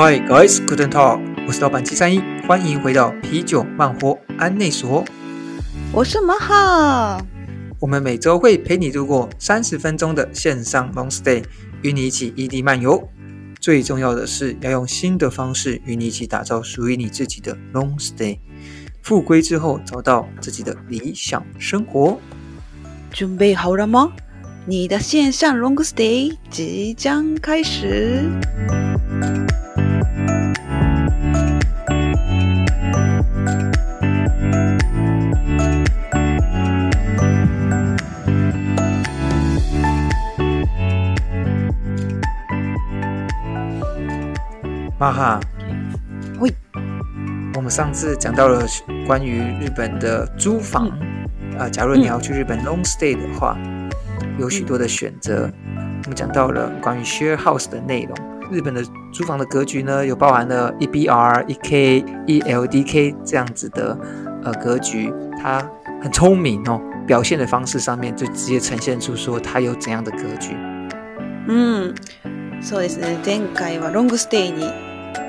Hi guys, couldn't talk 我是老板七三一，欢迎回到啤酒慢活安内所。我是马哈，我们每周会陪你度过三十分钟的线上 long stay，与你一起异地漫游。最重要的是要用新的方式与你一起打造属于你自己的 long stay。复归之后，找到自己的理想生活。准备好了吗？你的线上 long stay 即将开始。马哈，喂，我们上次讲到了关于日本的租房啊，假如你要去日本 long stay 的话，有许多的选择。我们讲到了关于 share house 的内容。日本的租房的格局呢，有包含了 EBR、EK、ELDK 这样子的呃格局，它很聪明哦，表现的方式上面就直接呈现出说它有怎样的格局。嗯，そうですね。前回はロングステイに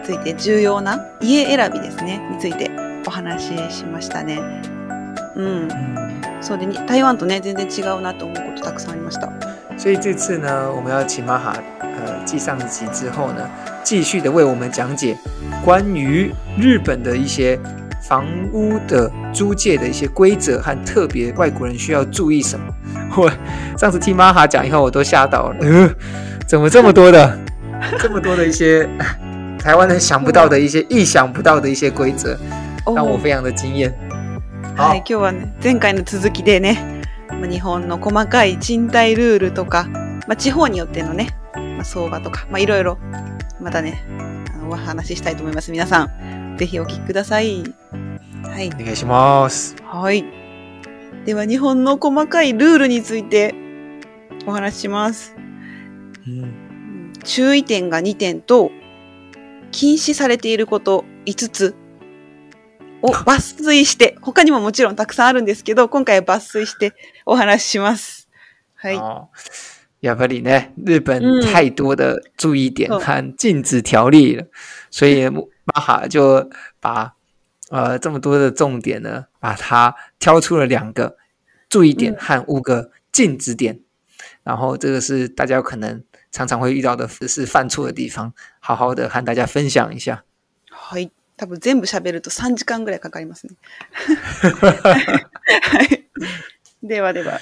ついて重要な家選びですねについてお話ししましたね。うん、そうでに台湾とね全然違うなと思うことたくさんありました。所以这次呢，我们要请玛哈呃继上一集之后呢，继续的为我们讲解关于日本的一些房屋的租借的一些规则和特别外国人需要注意什么。我上次听玛哈讲以后，我都吓到了，呃，怎么这么多的，这么多的一些 台湾人想不到的一些意想不到的一些规则，让我非常的惊艳。はい、今日はね前回の続きでね、まあ日本の細かい賃貸ルールとか、まあ、地方によってのね、まあ、相場とか、まあ、いろいろまたねあのお話ししたいと思います。皆さんぜひお聞きください。はい。お願いします。はい。では日本の細かいルールについてお話しします。嗯，注意点が2点と、禁止されていること5つを抜粋して、他にももちろんたくさんあるんですけど、今回は抜粋してお話しします。はい。哦，やっぱりね，日本嗯太多的注意点哦和禁止条例了，所以玛哈就把呃这么多的重点呢，把它挑出了两个注意点嗯。和五个禁止点，然后这个是大家可能常常会遇到的是犯错的地方，好好的和大家分享一下。はい。多分全部喋ると3時間ぐらいかかりますね。はい。ではでは。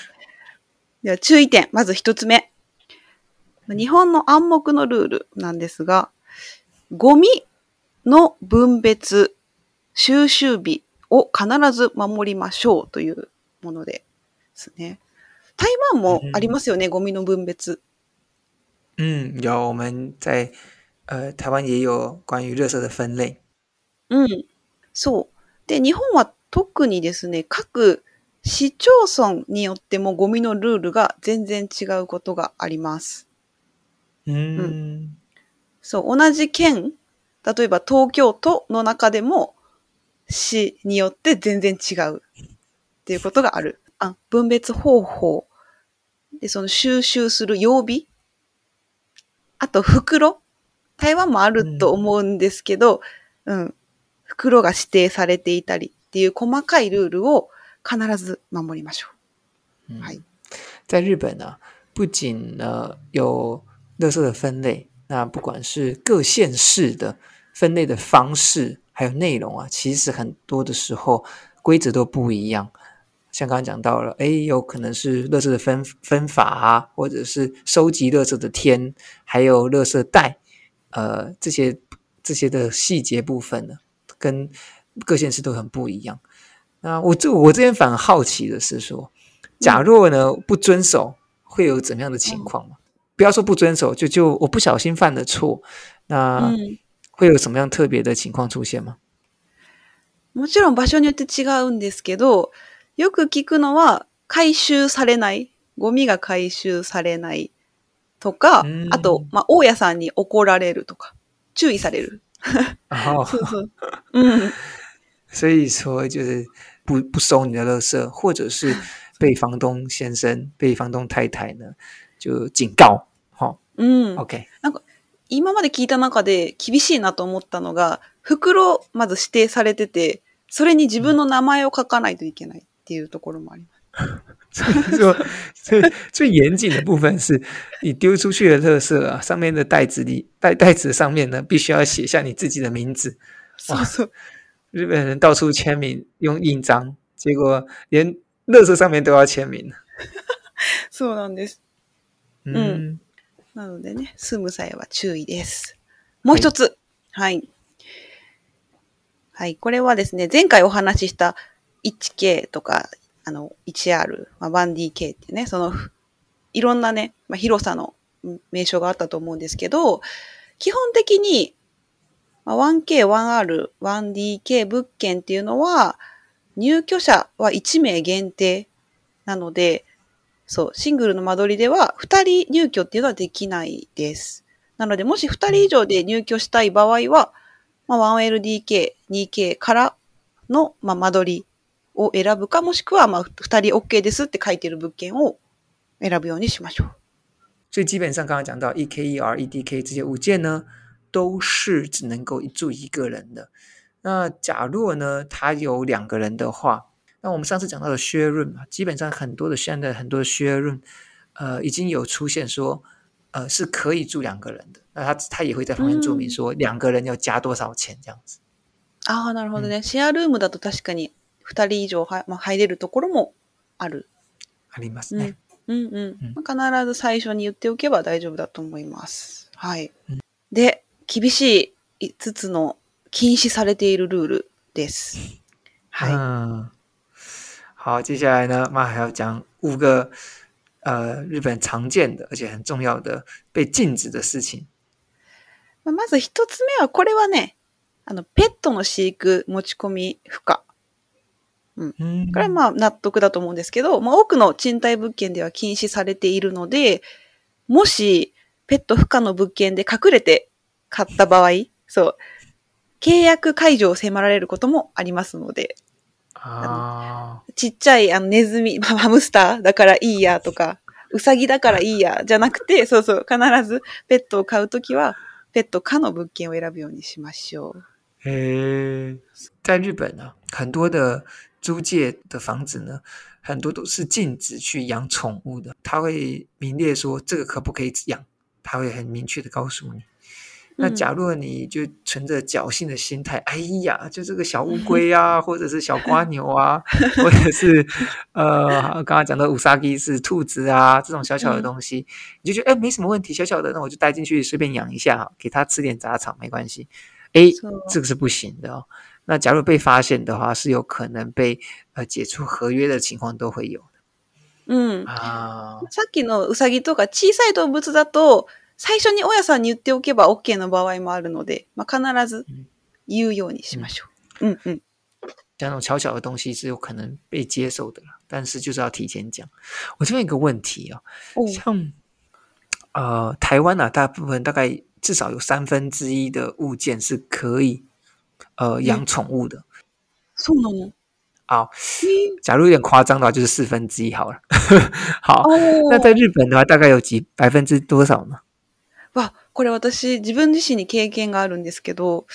では注意点。まず一つ目。日本の暗黙のルールなんですが、ゴミの分別、収集日を必ず守りましょうというものですね。台湾もありますよね、ゴミの分別。嗯，有我们在呃台湾也有关于垃圾的分类。うん。そう。で、日本は特にですね、各市町村によってもゴミのルールが全然違うことがあります。嗯そう、同じ県、例えば東京都の中でも市によって全然違うっていうことがある。あ、分別方法。で、その収集する曜日。あと袋？台湾もあると思うんですけど、うん、袋が指定されていたりっていう細かいルールを必ず守りましょ嗯はい。在日本呢，不仅呢有垃圾的分类，那不管是各县市的分类的方式，还有内容啊，其实很多的时候规则都不一样。像刚刚讲到了，哎，有可能是垃圾的分分法啊，或者是收集垃圾的天，还有垃圾袋，呃，这些这些的细节部分呢，跟各县市都很不一样。那我这我这边反而好奇的是说，假若呢不遵守，会有怎么样的情况吗？不要说不遵守，就就我不小心犯了错，う。那うん会有什么样特别的情况出现吗？もちろん場所によって違うんですけど、 よく聞くのは回収されない、ゴミが回収されないとかうん、あと、まあ、大家さんに怒られるとか、注意される。哦，そうそう。うん。所以说就是不不收你的垃圾，或者是被房东先生、被房东太太呢就警告。好、うん。OK，今まで聞いた中で厳しいなと思ったのが、袋まず指定されてて、それに自分の名前を書かないといけないっていうところもあります。说最最严谨的部分是你丢出去的垃圾啊，上面的袋子里袋袋子上面呢，必须要写下你自己的名字。そうそう。日本人到处签名用印章，结果连垃圾上面都要签名。そうなんです。嗯，なのでね、住む際は注意です。もう一つ。はい。はい。これはですね、前回お話しした 1K とか、あの、1R、まあ、1DK ってね、その、いろんなね、まあ、広さの名称があったと思うんですけど、基本的に、まあ、1K、1R、1DK 物件っていうのは、入居者は1名限定なので、そう、シングルの間取りでは2人入居っていうのはできないです。なので、もし2人以上で入居したい場合は、まあ、1LDK、2K からの、まあ、間取りを選ぶか、もしくは、まあ、2人 OK ですって書いてる物件を選ぶようにしましょう。所以基本上刚刚讲到 E K E R E D K 这些物件呢，都是只能够住一个人的。那假若呢，他有两个人的话，那我们上次讲到的 share room 嘛，基本上很多的现在很多的 share room，呃，已经有出现说，呃，是可以住两个人的。那他他也会在旁边注明说，两个人要加多少钱这样子。ああ、なるほどね。シェアルームだと確かに 2人以上は、まあ、入れるところもある。ありますね。うんうん。まあ必ず最初に言っておけば大丈夫だと思います。はい。うんで、厳しい5つの禁止されているルールです。はい。嗯，好，接下来呢，妈还要讲五个呃日本常见的而且很重要的被禁止的事情。まあまず一つ目は、これはね、あの、ペットの飼育、持ち込み不可。嗯，これはまあ納得だと思うんですけど、まあ多くの賃貸物件では禁止されているので、もしペット不可の物件で隠れて買った場合、そう、契約解除を迫られることもありますので、啊，ちっちゃいあのネズミ、まあハムスターだからいいやとか、ウサギだからいいやじゃなくて、そうそう、必ずペットを飼うときは、ペット可の物件を選ぶようにしましょう。诶，在日本呢，很多的租借的房子呢，很多都是禁止去养宠物的，他会明列说这个可不可以养，他会很明确的告诉你。那嗯假如你就存着侥幸的心态，哎呀，就这个小乌龟啊，或者是小瓜牛啊，或者是呃，刚刚讲的五杀鸡是兔子啊，这种小小的嗯东西，你就觉得哎没什么问题，小小的，那我就带进去随便养一下，给它吃点杂草没关系。哎，这个是不行的哦。那假如被发现的话，是有可能被呃解除合约的情况都会有うん。啊。さっきのウサギとか小さい動物だと、最初に大家さんに言っておけば OK の場合もあるので、まあ、必ず言うようにしましょう。うんうん。像那种小小的东西是有可能被接受的啦，但是就是要提前讲。我这边有一个问题哦，お像呃台湾啊，大部分大概至少有三分之一的物件是可以 呃养宠物的。そうなの好，へ假如有点夸张的话，就是四分之一好了。好，お那在日本的话，大概有几百分之多少呢？わ、これ私自分自身に経験があるんですけど、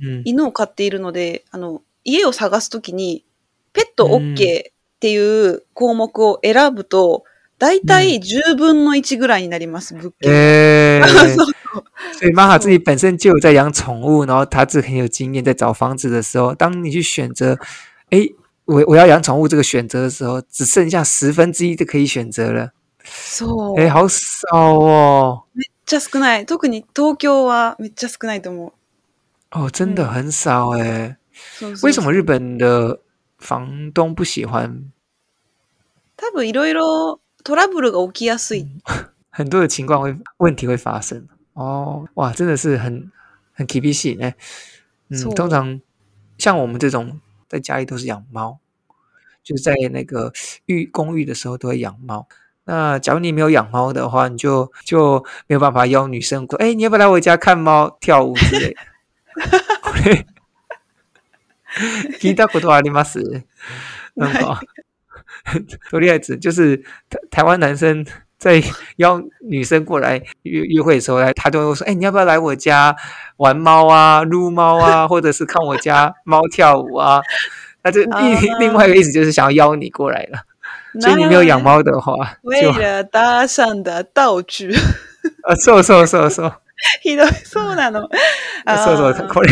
嗯，犬を飼っているので、あの、家を探すときに、ペットうん。OK っていう項目を選ぶと、だいたい10分の1ぐらいになります、物件。诶、そう 所以玛哈自己本身就有在养宠物，然后他自己很有经验，在找房子的时候，当你去选择，诶，我我要养宠物这个选择的时候，只剩下十分之一就可以选择了，そう。诶，好少哦，めっちゃ少ない。特に東京はめっちゃ少ないと思う。哦，真的很少诶。そうそうそう为什么日本的房东不喜欢？多分いろいろトラブルが起きやすい。很多的情况会问题会发生 哦，哇，真的是很很 k p 细呢。嗯，错通常像我们这种在家里都是养猫，就是在那个寓公寓的时候都会养猫。那假如你没有养猫的话，你就就没有办法邀女生说：“哎，你要不要来我家看猫、跳舞之类的？”これ聞いたことあります。なんかとりあえず就是台台湾男生 在邀女生过来约约会的时候，来他都会说：“哎，你要不要来我家玩猫啊、撸猫啊，或者是看我家猫跳舞啊？”那这另另外一个意思就是想要邀你过来了。所以你没有养猫的话，为了搭讪的道具。あ、そうそうそうそう。ひどい、そうなの。そうそう、これ、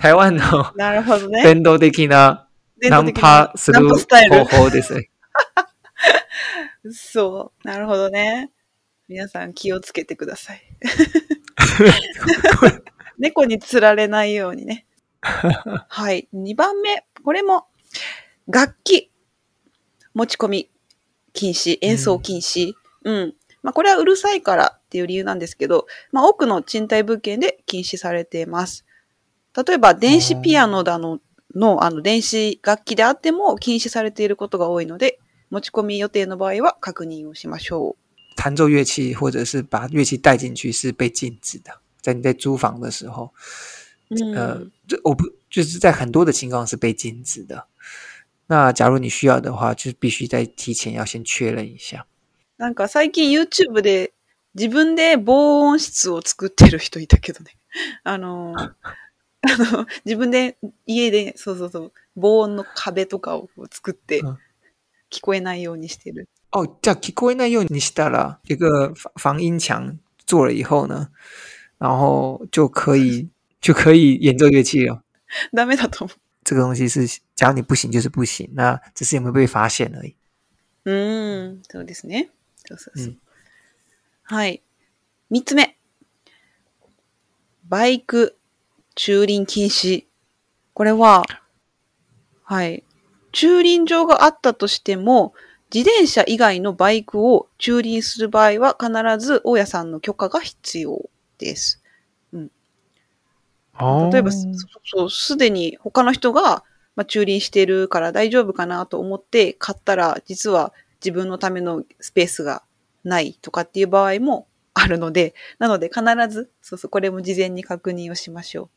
台湾のなるほどね。伝統的なナンパする方法ですね。 そう。なるほどね。皆さん気をつけてください。猫に釣られないようにね。はい。2番目。これも、楽器。持ち込み禁止、演奏禁止。うん、うん。まあ、これはうるさいからっていう理由なんですけど、まあ、多くの賃貸物件で禁止されています。例えば、電子ピアノだの、の、あの、電子楽器であっても禁止されていることが多いので、持ち込み予定の場合は確認をしましょう。弹奏乐器或者是把乐器带进去是被禁止的，在你在租房的时候，呃，这我不就是在很多的情况是被禁止的。那假如你需要的话，就必须在提前要先确认一下。なんか最近 YouTube で自分で防音室を作ってる人いたけどね。あの、あの自分で家で、そうそうそう、防音の壁とかを作って、聞こえないようにしてる。哦，这样聞こえないようにしたら、一个防音墙做了以后呢，然后就可以就可以演奏乐器了。ダメだと思う。这个东西是，假如你不行就是不行，那只是有没有被发现而已。うん、そうですね。そうそうそう。うん、はい。三つ目。バイク駐輪禁止。これは、はい。駐輪場があったとしても、自転車以外のバイクを駐輪する場合は必ず大家さんの許可が必要です。うん。例えば、そう、すでに他の人が、まあ、駐輪してるから大丈夫かなと思って買ったら、実は自分のためのスペースがないとかっていう場合もあるので、なので必ず、そうそう、これも事前に確認をしましょう。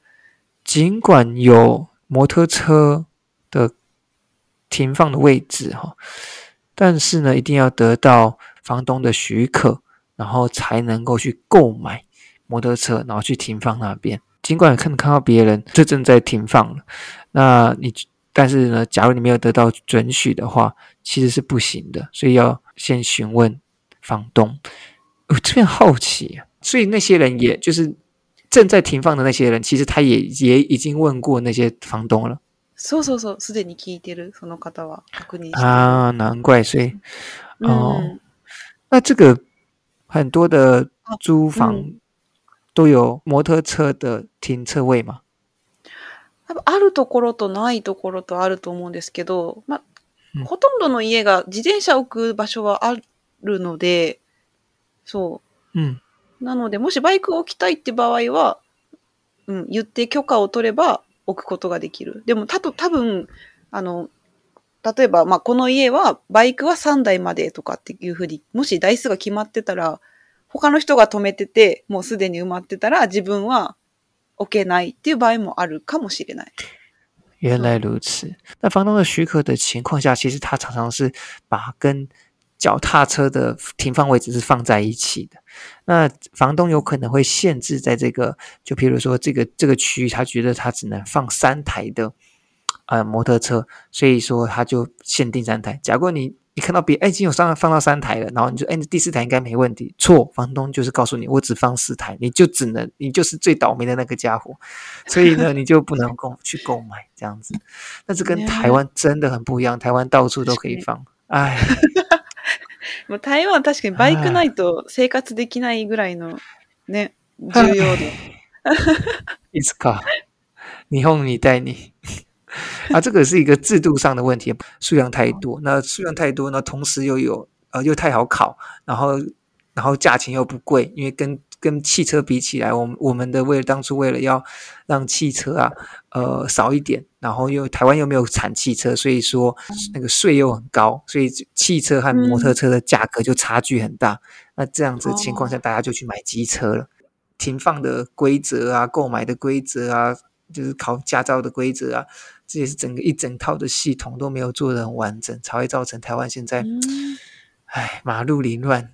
尽管有摩托车的停放的位置哈，但是呢，一定要得到房东的许可，然后才能够去购买摩托车，然后去停放那边。尽管看看到别人这正在停放了，那你但是呢，假如你没有得到准许的话，其实是不行的，所以要先询问房东。我这边好奇啊，所以那些人也就是正在停放的那些人，其实他也也已经问过那些房东了。そうそうそう、すでに聞いてるその方は確認啊，难怪，所以哦，那这个很多的租房都有摩托车的停车位吗？あるところとないところとあると思うんですけど、まあ、ほとんどの家が自転車置く場所はあるので、そう。うん。なので、もしバイクを置きたいって場合は、うん、言って許可を取れば置くことができる。でも、たと、多分、あの、例えば、まあ、この家は、バイクは3台までとかっていうふうに、もし台数が決まってたら、他の人が止めてて、もうすでに埋まってたら、自分は置けないっていう場合もあるかもしれない。原来如此。那房东的许可的情况下，其实他常常是把跟脚踏车的停放位置是放在一起的。那房东有可能会限制在这个，就比如说这个这个区域，他觉得他只能放三台的呃摩托车，所以说他就限定三台。假如你你看到别哎，已经有上放到三台了，然后你就哎，第四台应该没问题。错，房东就是告诉你，我只放四台，你就只能你就是最倒霉的那个家伙，所以呢，你就不能购去购买这样子。那这跟台湾真的很不一样，台湾到处都可以放。哎，もう台湾確かにバイクないと生活できないぐらいのね重要度。いつか。日本に带你。啊，这个是一个制度上的问题，数量太多，那数量太多，那同时又有呃又太好考，然后然后价钱又不贵，因为跟跟汽车比起来，我们我们的为了当初为了要让汽车啊呃少一点，然后又台湾又没有产汽车，所以说那个税又很高，所以汽车和摩托车的价格就差距很大。那这样子情况下，大家就去买机车了。停放的规则啊，购买的规则啊，就是考驾照的规则啊。这也是整个一整套的系统都没有做的很完整，才会造成台湾现在，唉，马路凌乱，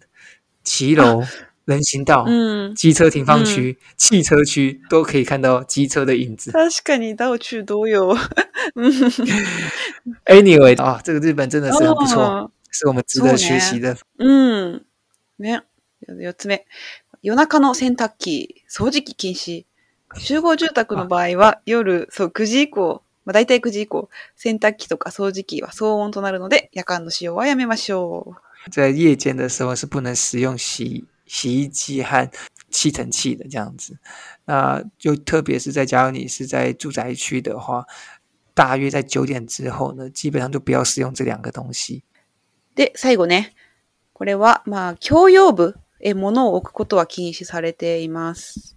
骑楼、人行道、うん。机车停放区、汽车区都可以看到机车的影子。確かに道中同様。うん。Anyway，啊、这个日本真的是很不错，あ是我们值得学習的。ーうん。ね。四つ目。夜中の洗濯機、掃除機禁止。集合住宅の場合は、夜、そう、9時以降、まあ、大体9時以降、洗濯機とか掃除機は騒音となるので、夜間の使用はやめましょ在夜间的时候是不能使用洗洗衣机和吸尘器的这样子。那就特别是在假如你是在住宅区的话，大约在九点之后呢，基本上就不要使用这两个东西。う。で、最後ね。これは、まあ、共用部へ物を置くことは禁止されています。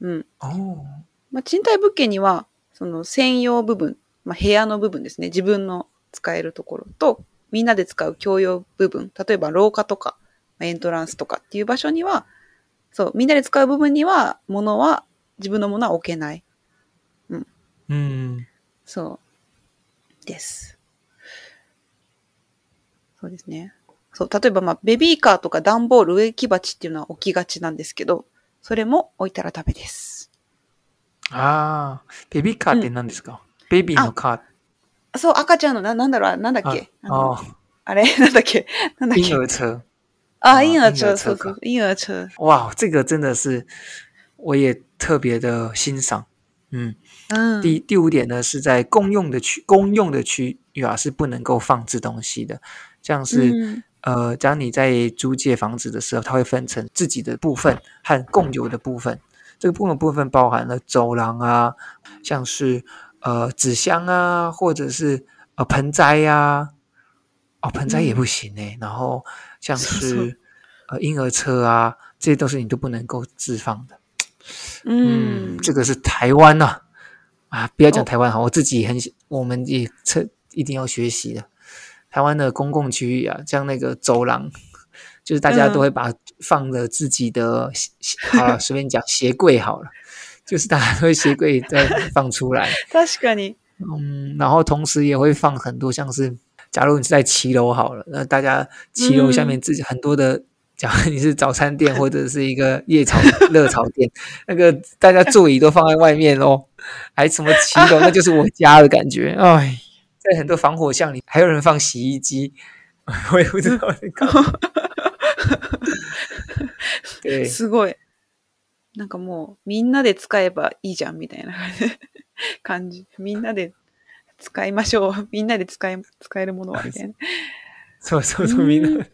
うん。哦，まあ、賃貸物件には、その専用部分、まあ、部屋の部分ですね。自分の使えるところと、みんなで使う共用部分。例えば廊下とか、まあエントランスとかっていう場所には、そう、みんなで使う部分には、物は、自分のものは置けない。嗯，そう。です。そうですね。そう、例えば、まあ、ベビーカーとか段ボール、植木鉢っていうのは置きがちなんですけど、それも置いたらダメです。啊，baby car って何ですか、ベビーのカーそう、赤ちゃんの、な、なんだろう、なんだっけ？ああれ？なんだっけ？なんだっ婴け。啊，哦婴儿婴儿车，车そうそう、婴儿车。哇，这个真的是我也特别的欣赏。嗯，嗯，第第五点呢，是在公用的区公用的区域啊，是不能够放置东西的，像是、嗯呃，当你在租借房子的时候，它会分成自己的部分和共有的部分。这个共有部分包含了走廊啊，像是呃纸箱啊，或者是呃盆栽呀、 哦盆栽也不行哎、然后像是是呃婴儿车啊，这些都是你都不能够置放的。嗯嗯，，这个是台湾呐、啊，不要讲哦台湾哈，我自己很喜，我们也测一定要学习的。台湾的公共区域啊，像那个走廊，就是大家都会把放着自己的鞋，鞋好了，随便讲鞋柜好了，就是大家都会鞋柜再放出来，確かに。嗯，然后同时也会放很多像是，假如你是在骑楼好了，那大家骑楼下面自己很多的。假如你是早餐店或者是一个夜炒热炒店，那个大家座椅都放在外面哦，还什么骑楼，那就是我家的感觉。哎，在很多防火巷里，还有人放洗衣机，我也不知道在干嘛。对，すごい。なんかもう、みんなで使えばいいじゃん、みたいな感じ。みんなで 使いましょう。みんなで使え、使えるものは、みたいな。そうそうそう、みんな。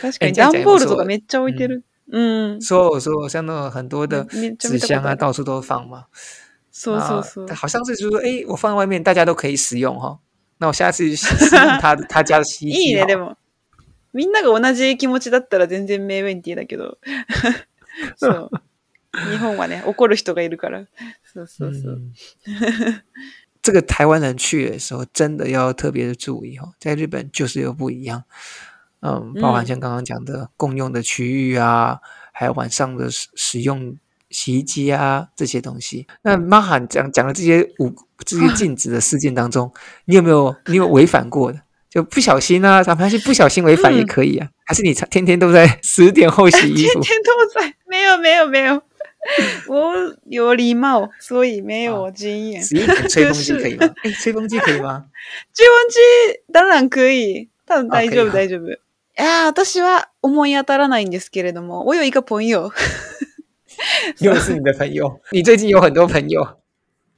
確かに、段ボールとかめっちゃ置いてる。うん。そうそう，像那种很多的めっちゃ纸箱啊。到处都放嘛。そうそうそう啊。好像是就是说，哎，我放在外面，大家都可以使用哈。那我下次使使用他他家的洗衣 いいね。でも。みんなが同じ気持ちだったら全然メーウェンティーだけど。そう。日本はね、怒る人がいるから。そうそうそう。嗯这个台湾人去的时候，真的要特别的注意哦。在日本就是有不一样，嗯，包含嗯像刚刚讲的共用的区域啊，还有晚上的使使用洗衣机啊这些东西。那马罕讲讲的这些五这些禁止的事件当中，你有没有你有违反过的？就不小心啊，咱们是不小心违反也嗯可以啊，还是你天天都在十点后洗衣服？天天都在，没有没有没有，我有礼貌，所以没有经验。十一点吹风机可以吗？哎，吹风机可以吗？注音機、当然可以。多分大丈夫大丈夫。いやー、私は思い当たらないんですけれども、我有一个朋友。又是你的朋友，你最近有很多朋友。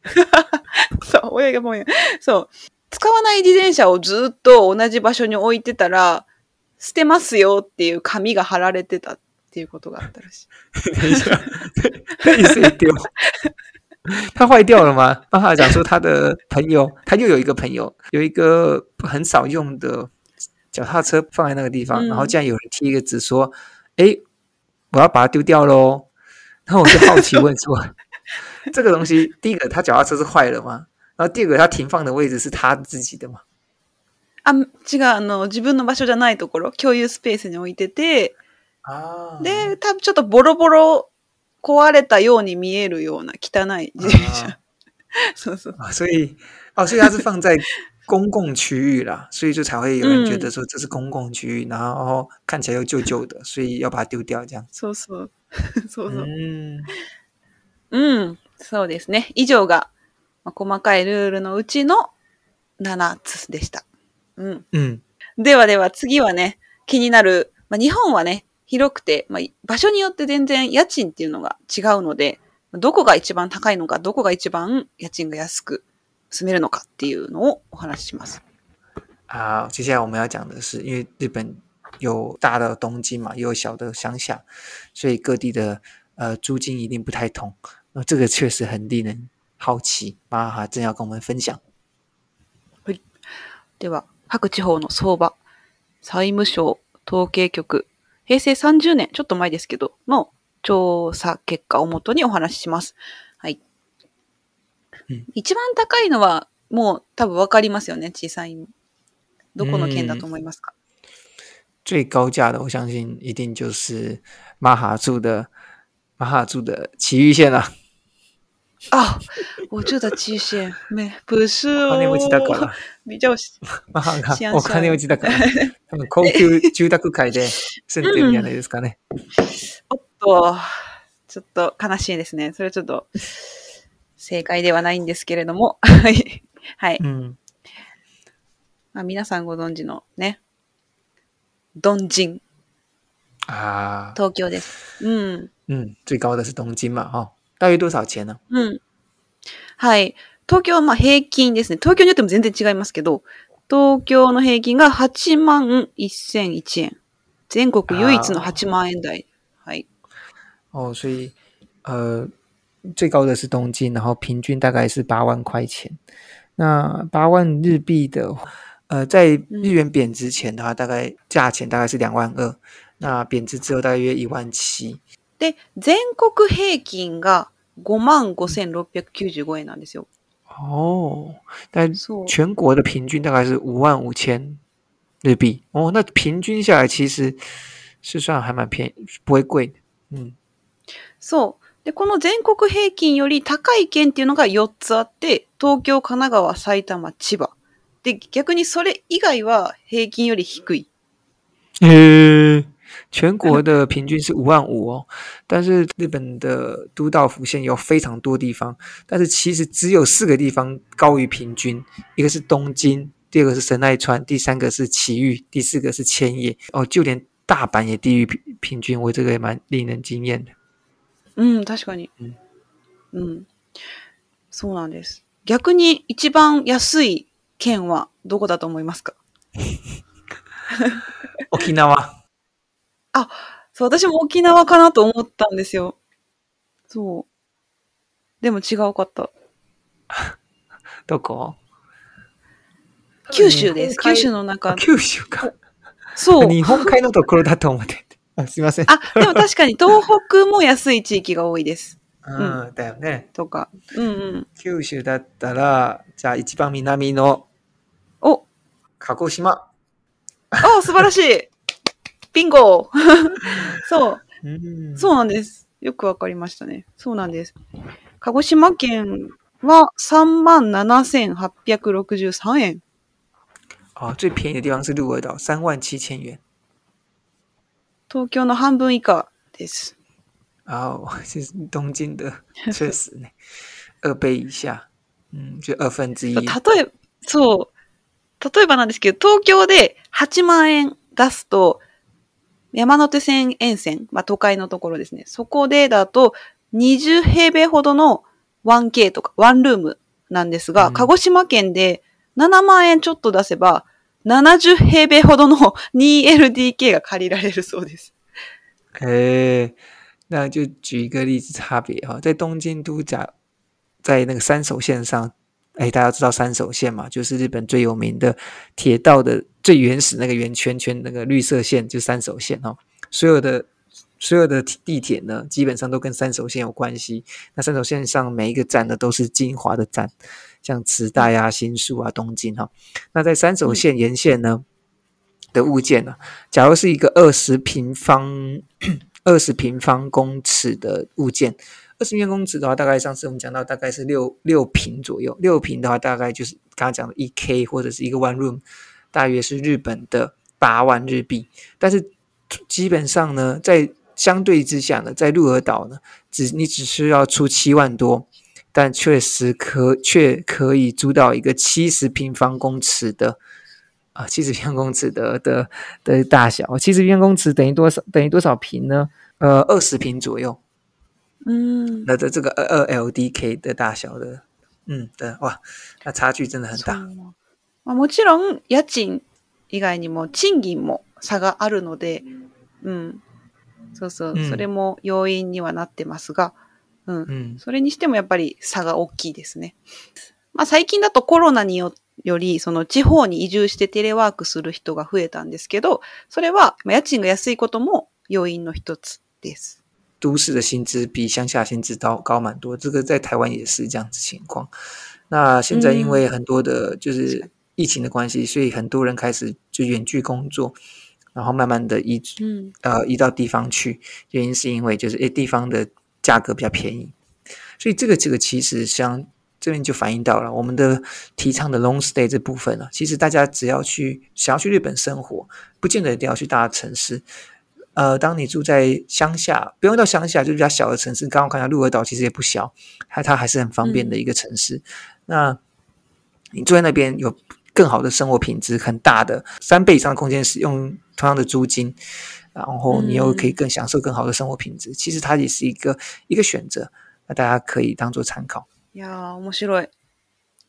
そう、我有一个朋友。そう。使わない自転車をずっと同じ場所に置いてたら、捨てますよっていう紙が貼られてたっていうことがあったらしい。等一下，那你谁丢？他坏掉了吗？帮他讲说他的朋友，他又有一个朋友，有一个很少用的脚踏车放在那个地方，嗯然后竟然有人贴一个纸说：“哎，我要把它丢掉喽。”然后我就好奇问说：“这个东西，第一个他脚踏车是坏了吗？然后第二个他停放的位置是他自己的吗？あ、違う、あの、自分の場所じゃないところ、共有スペースに置いてて、啊 で、多分ちょっとボロボロ壊れたように見えるような汚い自転車。そうそう。啊，所以哦，所以它是放在公共区域啦，所以就才会有人觉得说这是公共区域，然后看起来又旧旧的，所以要把它丢掉这样。そうそう。そうそう。嗯うん、そうですね。以上が、まあ、細かいルールのうちの7つでした。うん。嗯ではでは次はね、気になる、まあ、日本はね、広くて、まあ、場所によって全然家賃っていうのが違うので、どこが一番高いのか、どこが一番家賃が安く住めるのかっていうのをお話しします。啊，接下来我们要讲的是，因为日本有大的东京嘛，也有小的乡下，所以各地的呃租金一定不太同。那这个确实很令人好奇，马哈正要跟我们分享。では、各地方の相場、債務省統計局、平成30年、ちょっと前ですけど、の調査結果をもとにお話しします。はい。うん一番高いのは、もう多分わかりますよね、小さい。どこの県だと思いますか、最高价的，我相信一定就是马哈住的马哈住的埼玉县了。あ、我住的期限没不是お金持ちだか哦ら。比较マハがお金持ちだから。多分高級住宅街で住んでるんじゃないですかね。おっと、ちょっと悲しいですね。それはちょっと正解ではないんですけれども。はい。はい。嗯，まあ、皆さんご存知のね、ドンジン、啊，東京です。うん。嗯，最高的是东京嘛，哈、大约多少钱呢？うん。はい。東京はまあ平均ですね。東京によっても全然違いますけど、東京の平均が8万1001円。全国唯一の8万円台。はい。哦，所以呃，最高的是东京，然后平均大概是八万块钱。那八万日币的话，呃，在日元贬值前的话，大概价钱大概是两万二。那贬值之后大约一万七。で、全国平均が5万5695円なんですよ。哦，但。全国的平均大概是五万五千日币。哦，那平均下来其实是算还蛮便宜，不会贵的。嗯，そう。で、この全国平均より高い県っていうのが4つあって、東京、神奈川、埼玉、千葉。で、逆にそれ以外は平均より低い。呃，全国的平均是五万五哦，但是日本的都道府县有非常多地方，但是其实只有四个地方高于平均，一个是东京，第二个是神奈川，第三个是埼玉，第四个是千叶。哦，就连大阪也低于平平均，我这个也蛮令人惊艳的。うん、確かに。うんうん。そうなんです。逆に一番安い県はどこだと思いますか沖縄。 そう、私も沖縄かなと思ったんですよ。そう。でも違うかった。どこ？九州です。九州の中あ。九州か。そう。日本海のところだと思ってて。あすいません。あ、でも確かに東北も安い地域が多いです。うん、だよね。とか。うんうん。九州だったら、じゃあ一番南のお、鹿児島。あ、素晴らしい。ビンゴそう。うんそうなんです。よくわかりましたね。そうなんです。鹿児島県は37,863円。哦，最便宜的地方是鹿儿岛，三万七千元。東京の半分以下です。哦，其实东京的 确实呢，二倍以下，嗯，就二分之一。例えば、そう。例えばなんですけど、東京で8万円出すと、山手線沿線、まあ都会のところですね。そこでだと、20平米ほどの 1K とか、ワンルームなんですが、うん鹿児島県で7万円ちょっと出せば、70平米ほどの 2LDK が借りられるそうです。诶，那就举一个例子差别哈，在东京都假，在那个三手线上，哎，大家知道三手线嘛，就是日本最有名的铁道的最原始那个圆圈圈那个绿色线，就是三手线哦。所有的所有的地铁呢，基本上都跟三手线有关系。那三手线上每一个站呢，都是精华的站，像池袋啊、新宿啊、东京哈、那在三手线沿线呢？的物件呢、假如是一个二十平方 二十平方公尺的物件，二十平方公尺的话，大概上次我们讲到大概是六六平左右，六平的话大概就是刚刚讲的一 K 或者是一个 One Room，大约是日本的八万日币。但是基本上呢，在相对之下呢，在鹿儿岛呢，只你只需要出七万多，但确实可却可以租到一个七十平方公尺的啊，七十平方公尺的的的大小。七十平方公尺等于多少？等于多少平呢？呃，二十平左右。うん。那的这个二二 LDK 的大小的，嗯，对，哇，那差距真的很大。まあ、もちろん、家賃以外にも賃金も差があるので、うん。そうそう、それも要因にはなってますが、うん。嗯それにしてもやっぱり差が大きいですね。まあ最近だとコロナによより、その地方に移住してテレワークする人が増えたんですけど、それは家賃が安いことも要因の一つです。都市的薪资比乡下薪资高高蛮多，这个在台湾也是这样子情况。那现在因为很多的就是疫情的关系，所以很多人开始就远距工作，然后慢慢的移うん。呃移到地方去，原因是因为就是诶地方的价格比较便宜，所以这个这个其实像这边就反映到了我们的提倡的 long stay 这部分啊，其实大家只要去想要去日本生活，不见得一定要去大城市。呃，当你住在乡下，不用到乡下，就比较小的城市。刚刚我看到鹿儿岛其实也不小，它它还是很方便的一个城市。那你住在那边有更好的生活品质，很大的三倍以上的空間使用同样的租金，然后你又可以更享受更好的生活品质。其实它也是一个一个选择，那大家可以当做参考。いやー、面白い。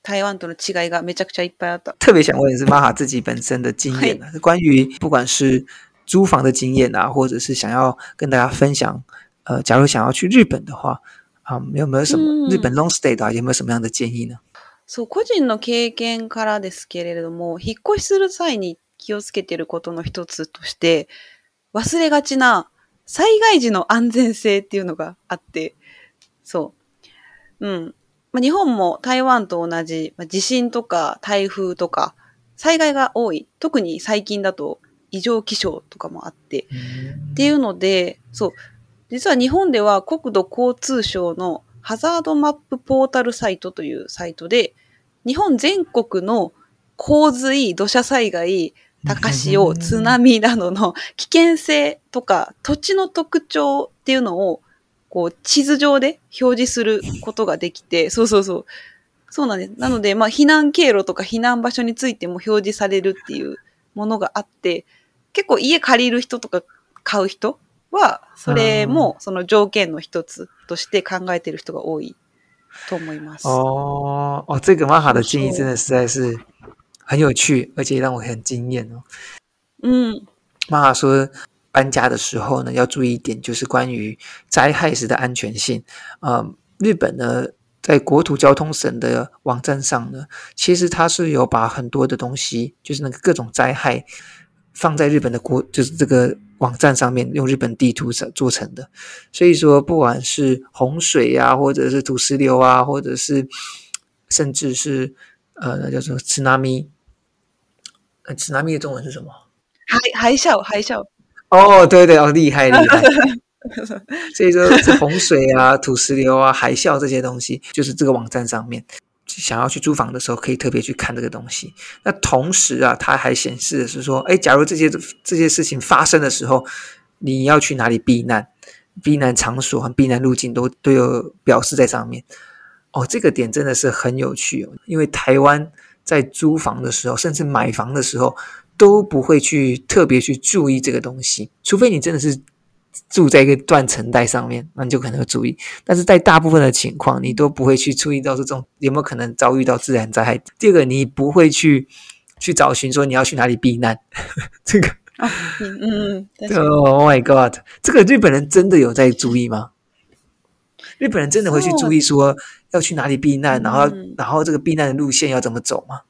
台湾との違いがめちゃくちゃいっぱいあった。特别想问的是玛哈自己本身的经验啊，关于不管是 租房的经验啊，或者是想要跟大家分享，呃，假如想要去日本的话，啊、有没有什么、嗯日本 long stay 的、啊、有没有什么样的建议呢？そう、個人の経験からですけれども、引っ越しする際に気をつけていることの一つとして、忘れがちな災害時の安全性っていうのがあって、そう。うん。まあ、日本も台湾と同じ、まあ、地震とか台風とか災害が多い。特に最近だと異常気象とかもあって、っていうので、そう。実は日本では国土交通省のハザードマップポータルサイトというサイトで、日本全国の洪水、土砂災害、高潮、津波などの危険性とか土地の特徴っていうのをこう地図上で表示することができて、そうそうそう。そうなんです。なので、まあ、避難経路とか避難場所についても表示されるっていうものがあって、結構家借りる人とか買う人は、それもその条件の一つとして考えてる人が多いと思います。哦哦，这个玛哈的建议真的实在是很有趣，而且让我很惊艳哦。うん。玛哈说，搬家的时候呢，要注意一点，就是关于灾害时的安全性。呃，日本呢，在国土交通省的网站上呢，其实它是有把很多的东西，就是那个各种灾害 放在日本的国，就是这个网站上面，用日本地图做做成的。所以说，不管是洪水啊，或者是土石流啊，或者是甚至是呃，那叫做 tsunami，呃，tsunami 的中文是什么？海海啸、海啸。哦，对对哦，厉害厉害。所以说，洪水啊、土石流啊、海啸这些东西，就是这个网站上面想要去租房的时候，可以特别去看这个东西。那同时啊，它还显示的是说，哎，假如这些这些事情发生的时候，你要去哪里避难，避难场所和避难路径都都有表示在上面。哦，这个点真的是很有趣哦，因为台湾在租房的时候，甚至买房的时候，都不会去特别去注意这个东西，除非你真的是住在一个断层带上面，那你就可能会注意。但是在大部分的情况，你都不会去注意到这种有没有可能遭遇到自然灾害。第二个，你不会去去找寻说你要去哪里避难，这个。あ、うん、うん、確かに。 Oh my god！这个日本人真的有在注意吗？日本人真的会去注意说要去哪里避难，然后嗯然后这个避难的路线要怎么走吗？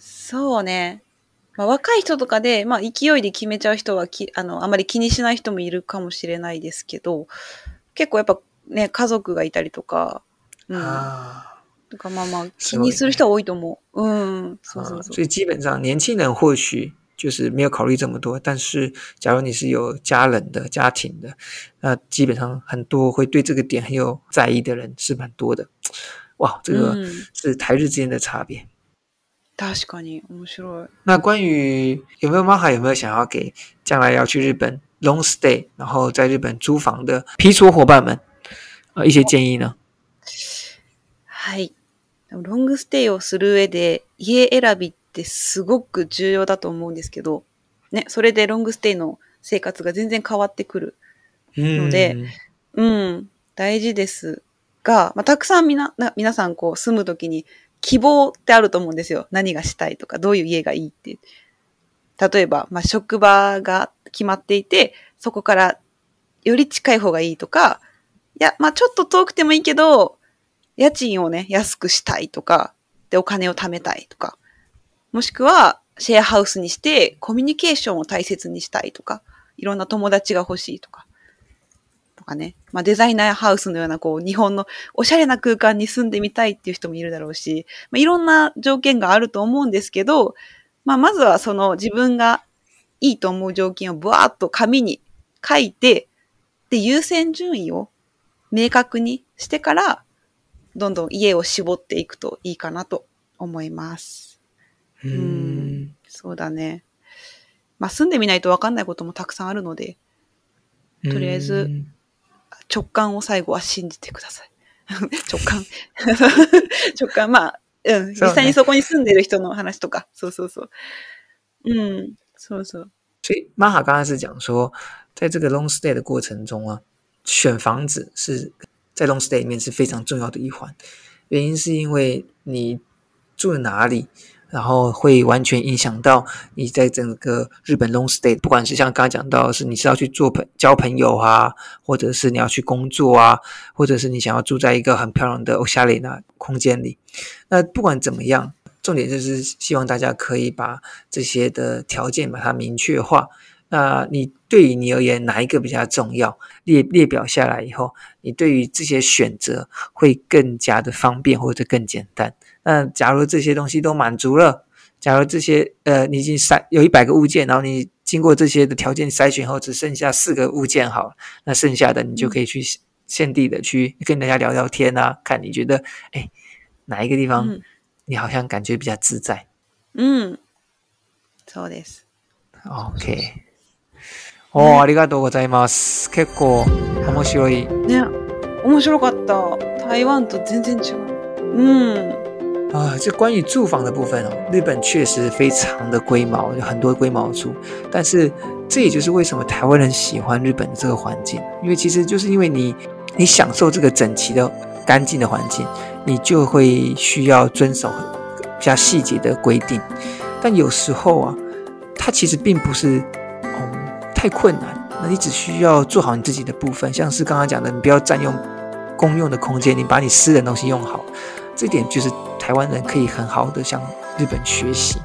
そうね。 まあ、若い人とかで、まあ、勢いで決めちゃう人はき、あの、あまり気にしない人もいるかもしれないですけど、結構やっぱね、家族がいたりとか、うん。啊，とかまあまあ、気にする人は多いと思う。うん。そうそうそう。啊所以基本上年轻人或许就是没有考虑这么多，但是假如你是有家人的家庭的，那基本上很多会对这个点很有在意的人是蛮多的。哇，这个うん是台日之间的差别。確かに面白い。那关于有没有 Maha 有没有想要给将来要去日本 long stay，然后在日本租房的皮戳伙伴们，呃，一些建议呢？はい。ロングステイをする上で家選びってすごく重要だと思うんですけど、ね、それでロングステイの生活が全然変わってくる。のでうん、大事ですが、まあ、たくさんみな、な皆さんこう住むときに希望ってあると思うんですよ。何がしたいとか、どういう家がいいって。例えば、まあ、職場が決まっていて、そこからより近い方がいいとか、いや、まあ、ちょっと遠くてもいいけど、家賃をね、安くしたいとか、で、お金を貯めたいとか、もしくは、シェアハウスにして、コミュニケーションを大切にしたいとか、いろんな友達が欲しいとか、とかね。まあ、デザイナーハウスのような、こう、日本のおしゃれな空間に住んでみたいっていう人もいるだろうし、まあ、いろんな条件があると思うんですけど、まあ、まずはその自分がいいと思う条件をブワーっと紙に書いて、で、優先順位を明確にしてから、どんどん家を絞っていくといいかなと思います。ううんんそうだね。まあ、住んでみないとわかんないこともたくさんあるので、とりあえず直感を最後は信じてください。直感。直感。まあ、うん。実際にそこに住んでる人の話とか。そうそうそう。うん。そうそう。所以 Maha 刚才是讲说，在这个 long stay 的过程中啊，选房子是在 long stay 里面是非常重要的一环。原因是因为你住哪里，然后会完全影响到你在整个日本 long stay，不管是像刚刚讲到是你是要去做朋交朋友啊，或者是你要去工作啊，或者是你想要住在一个很漂亮的 o s h a r e 那空间里，那不管怎么样，重点就是希望大家可以把这些的条件把它明确化。那你对于你而言，哪一个比较重要？列列表下来以后，你对于这些选择会更加的方便或者更简单。那假如这些东西都满足了，假如这些呃你已经筛有一百个物件，然后你经过这些的条件筛选后，只剩下四个物件好了，那剩下的你就可以去现地的去跟大家聊聊天啊，看你觉得哎哪一个地方うん。你好像感觉比较自在。うん。そうです。 OK。おー、ありがとうございます。結構面白い。ね。面白かった。台湾と全然違う。うん。 啊，这关于住房的部分哦，日本确实非常的龟毛，有很多龟毛处。但是这也就是为什么台湾人喜欢日本的这个环境，因为其实就是因为你你享受这个整齐的、干净的环境，你就会需要遵守比较细节的规定。但有时候啊，它其实并不是嗯太困难，那你只需要做好你自己的部分，像是刚刚讲的，你不要占用公用的空间，你把你私人东西用好。这点就是台湾人可以很好的向日本学习。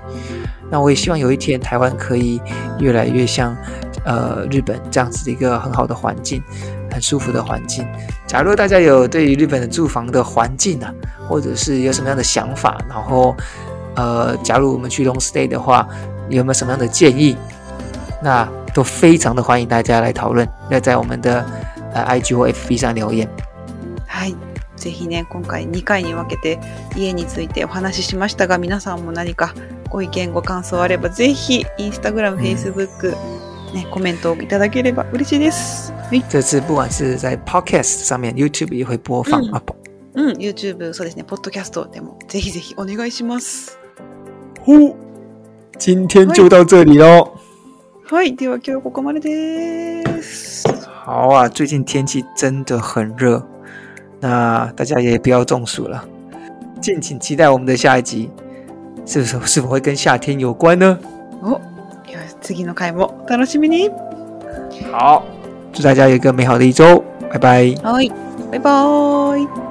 那我也希望有一天台湾可以越来越像呃日本这样子的一个很好的环境，很舒服的环境。假如大家有对于日本的住房的环境啊，或者是有什么样的想法，然后呃，假如我们去 long stay 的话，有没有什么样的建议？那都非常的欢迎大家来讨论，那在我们的呃 IG 或 FB 上留言。嗨。ぜひね、今回2回に分けて家についてお話ししましたが、皆さんも何かご意見、ご感想あれば、ぜひ、インスタグラム、フェイスブック、ね、コメントをいただければ嬉しいです。はい。这次不管是在 Podcast 上面，YouTube 也会播放嗯啊。うん、YouTube、そうですね、ポッドキャストでも、ぜひぜひお願いします。呼，今天就到这里喽。はい。では今日ここまでです。好啊，最近天气真的很热，那大家也不要中暑了。敬请期待我们的下一集，是不是是否会跟夏天有关呢？お、よし次の回もお楽しみに。好，祝大家有一个美好的一周，拜拜。はい。バイバーイ。